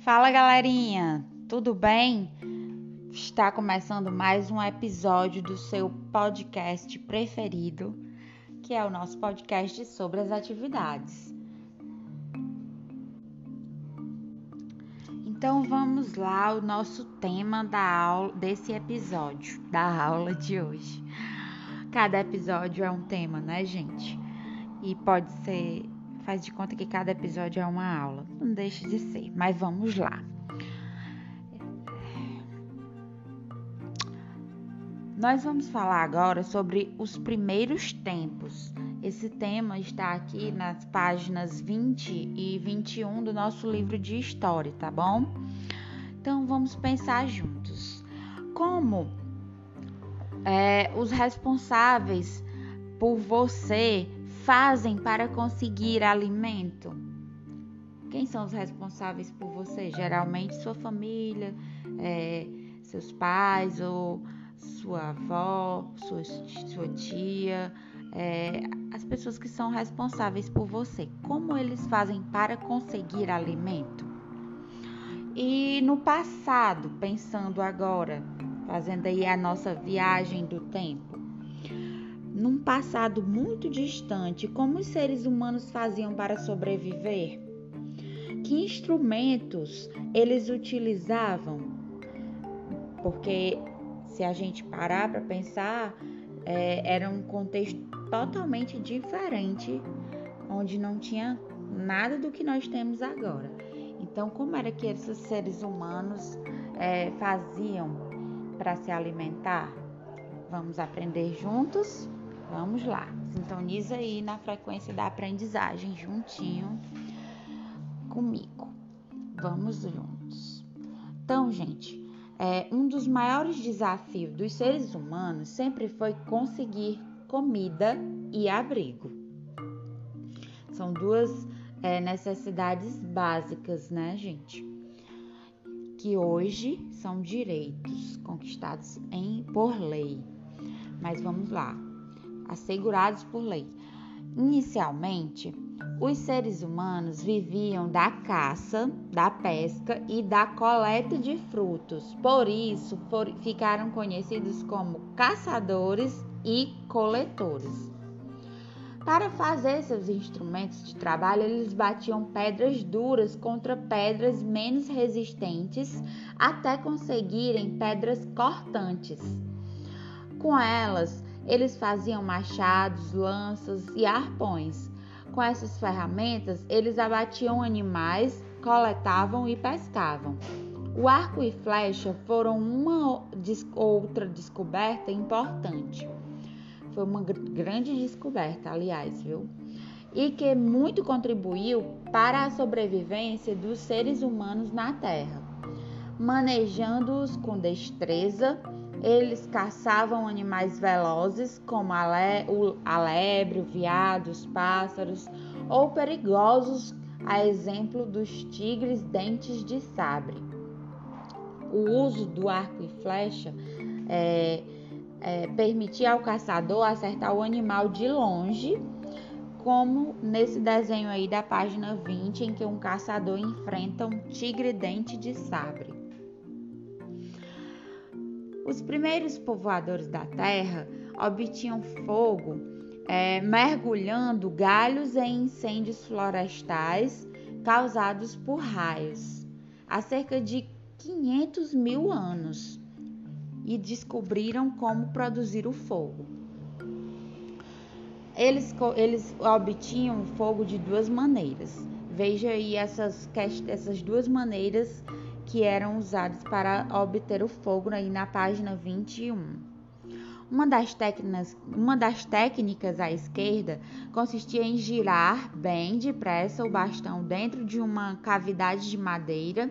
Fala galerinha, tudo bem? Está começando mais um episódio do seu podcast preferido, que é o nosso podcast sobre as atividades. Então vamos lá, o nosso tema da aula desse episódio, da aula de hoje. Cada episódio é um tema, né, gente? E pode ser faz de conta que cada episódio é uma aula. Não deixe de ser, mas vamos lá. Nós vamos falar agora sobre os primeiros tempos. Esse tema está aqui nas páginas 20 e 21 do nosso livro de história, tá bom? Então vamos pensar juntos. Como é, os responsáveis por você fazem para conseguir alimento? Quem são os responsáveis por você? Geralmente sua família, é, seus pais ou sua avó, sua, sua tia, é, as pessoas que são responsáveis por você. Como eles fazem para conseguir alimento? E no passado, pensando agora, fazendo aí a nossa viagem do tempo, num passado muito distante, como os seres humanos faziam para sobreviver? Que instrumentos eles utilizavam? Porque se a gente parar para pensar, é, era um contexto totalmente diferente, onde não tinha nada do que nós temos agora. Então, como era que esses seres humanos é, faziam para se alimentar? Vamos aprender juntos? Vamos lá, sintoniza aí na frequência da aprendizagem juntinho comigo. Vamos juntos. Então, gente, é, um dos maiores desafios dos seres humanos sempre foi conseguir comida e abrigo. São duas é, necessidades básicas, né, gente? Que hoje são direitos conquistados em, por lei. Mas vamos lá assegurados por lei. Inicialmente, os seres humanos viviam da caça, da pesca e da coleta de frutos. Por isso, ficaram conhecidos como caçadores e coletores. Para fazer seus instrumentos de trabalho, eles batiam pedras duras contra pedras menos resistentes até conseguirem pedras cortantes. Com elas, eles faziam machados, lanças e arpões. Com essas ferramentas, eles abatiam animais, coletavam e pescavam. O arco e flecha foram uma outra descoberta importante. Foi uma grande descoberta, aliás, viu? E que muito contribuiu para a sobrevivência dos seres humanos na Terra, manejando-os com destreza eles caçavam animais velozes, como a, le o, a lebre, o veado, os pássaros, ou perigosos, a exemplo dos tigres dentes de sabre. O uso do arco e flecha é, é, permitia ao caçador acertar o animal de longe, como nesse desenho aí da página 20, em que um caçador enfrenta um tigre dente de sabre. Os primeiros povoadores da terra obtinham fogo é, mergulhando galhos em incêndios florestais causados por raios há cerca de 500 mil anos e descobriram como produzir o fogo. Eles, eles obtinham fogo de duas maneiras. Veja aí essas, essas duas maneiras que eram usados para obter o fogo aí na página 21. Uma das, técnicas, uma das técnicas à esquerda consistia em girar bem depressa o bastão dentro de uma cavidade de madeira.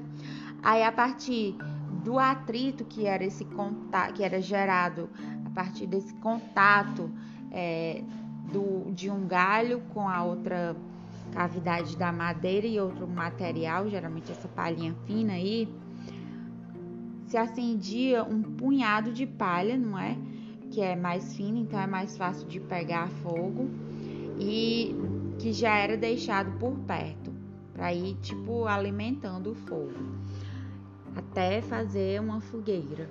Aí, a partir do atrito que era, esse contato, que era gerado a partir desse contato é, do, de um galho com a outra cavidade da madeira e outro material, geralmente essa palhinha fina aí, se acendia um punhado de palha, não é? Que é mais fina, então é mais fácil de pegar fogo e que já era deixado por perto. para ir tipo alimentando o fogo até fazer uma fogueira.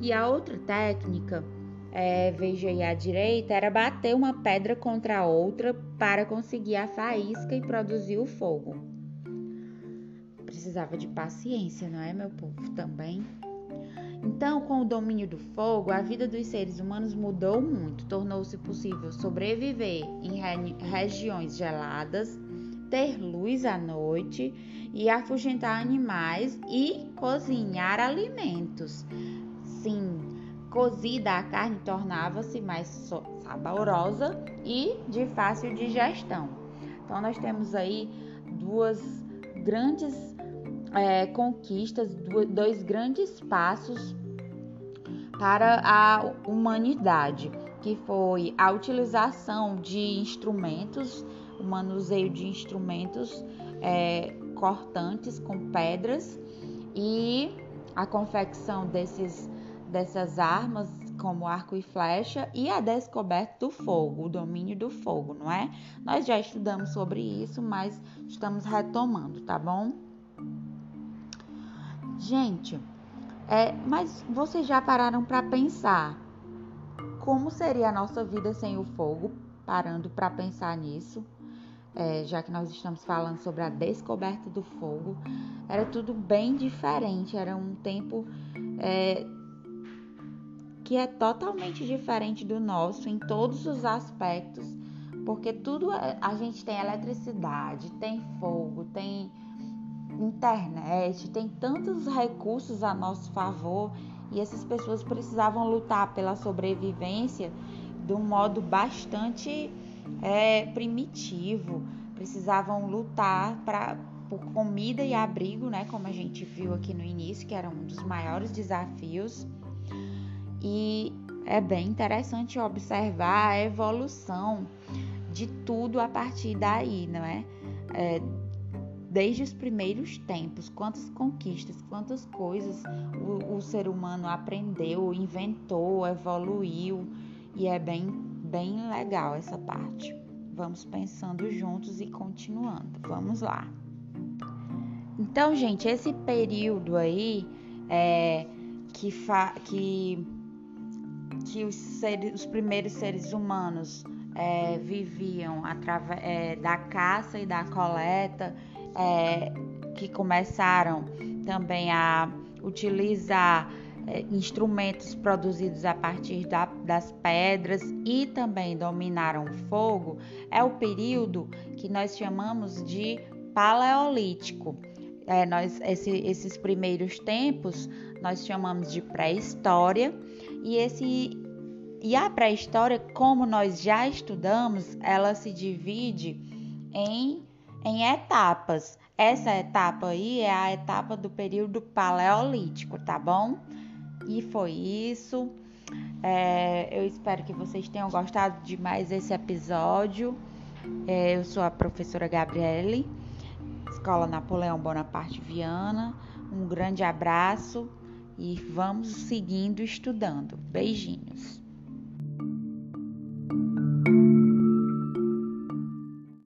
E a outra técnica, é, veja à direita, era bater uma pedra contra a outra para conseguir a faísca e produzir o fogo. Precisava de paciência, não é, meu povo? Também. Então, com o domínio do fogo, a vida dos seres humanos mudou muito. Tornou-se possível sobreviver em re regiões geladas, ter luz à noite e afugentar animais e cozinhar alimentos. Sim, cozida a carne tornava-se mais saborosa e de fácil digestão. Então, nós temos aí duas grandes é, conquistas, dois grandes passos para a humanidade, que foi a utilização de instrumentos, o manuseio de instrumentos é, cortantes com pedras e a confecção desses, dessas armas como arco e flecha e a descoberta do fogo, o domínio do fogo, não é? Nós já estudamos sobre isso, mas estamos retomando, tá bom? Gente, é, mas vocês já pararam para pensar como seria a nossa vida sem o fogo? Parando para pensar nisso, é, já que nós estamos falando sobre a descoberta do fogo, era tudo bem diferente. Era um tempo é, que é totalmente diferente do nosso em todos os aspectos, porque tudo é, a gente tem eletricidade, tem fogo, tem internet, tem tantos recursos a nosso favor e essas pessoas precisavam lutar pela sobrevivência de um modo bastante é, primitivo, precisavam lutar para por comida e abrigo, né, como a gente viu aqui no início, que era um dos maiores desafios. E é bem interessante observar a evolução de tudo a partir daí, não é? é desde os primeiros tempos, quantas conquistas, quantas coisas o, o, ser humano aprendeu, inventou, evoluiu e é bem, bem legal essa parte. Vamos pensando juntos e continuando. Vamos lá. Então, gente, esse período aí é, que, fa, que, que os, seres, os primeiros seres humanos é, viviam através é, da caça e da coleta é, que começaram também a utilizar é, instrumentos produzidos a partir da, das pedras e também dominaram o fogo, é o período que nós chamamos de paleolítico. É, nós, esse, esses primeiros tempos nós chamamos de pré-história e esse e a pré-história, como nós já estudamos, ela se divide em em etapas. Essa etapa aí é a etapa do período paleolítico, tá bom? E foi isso. É, eu espero que vocês tenham gostado de mais esse episódio. É, eu sou a professora Gabriele, Escola Napoleão Bonaparte Viana. Um grande abraço e vamos seguindo estudando. Beijinhos.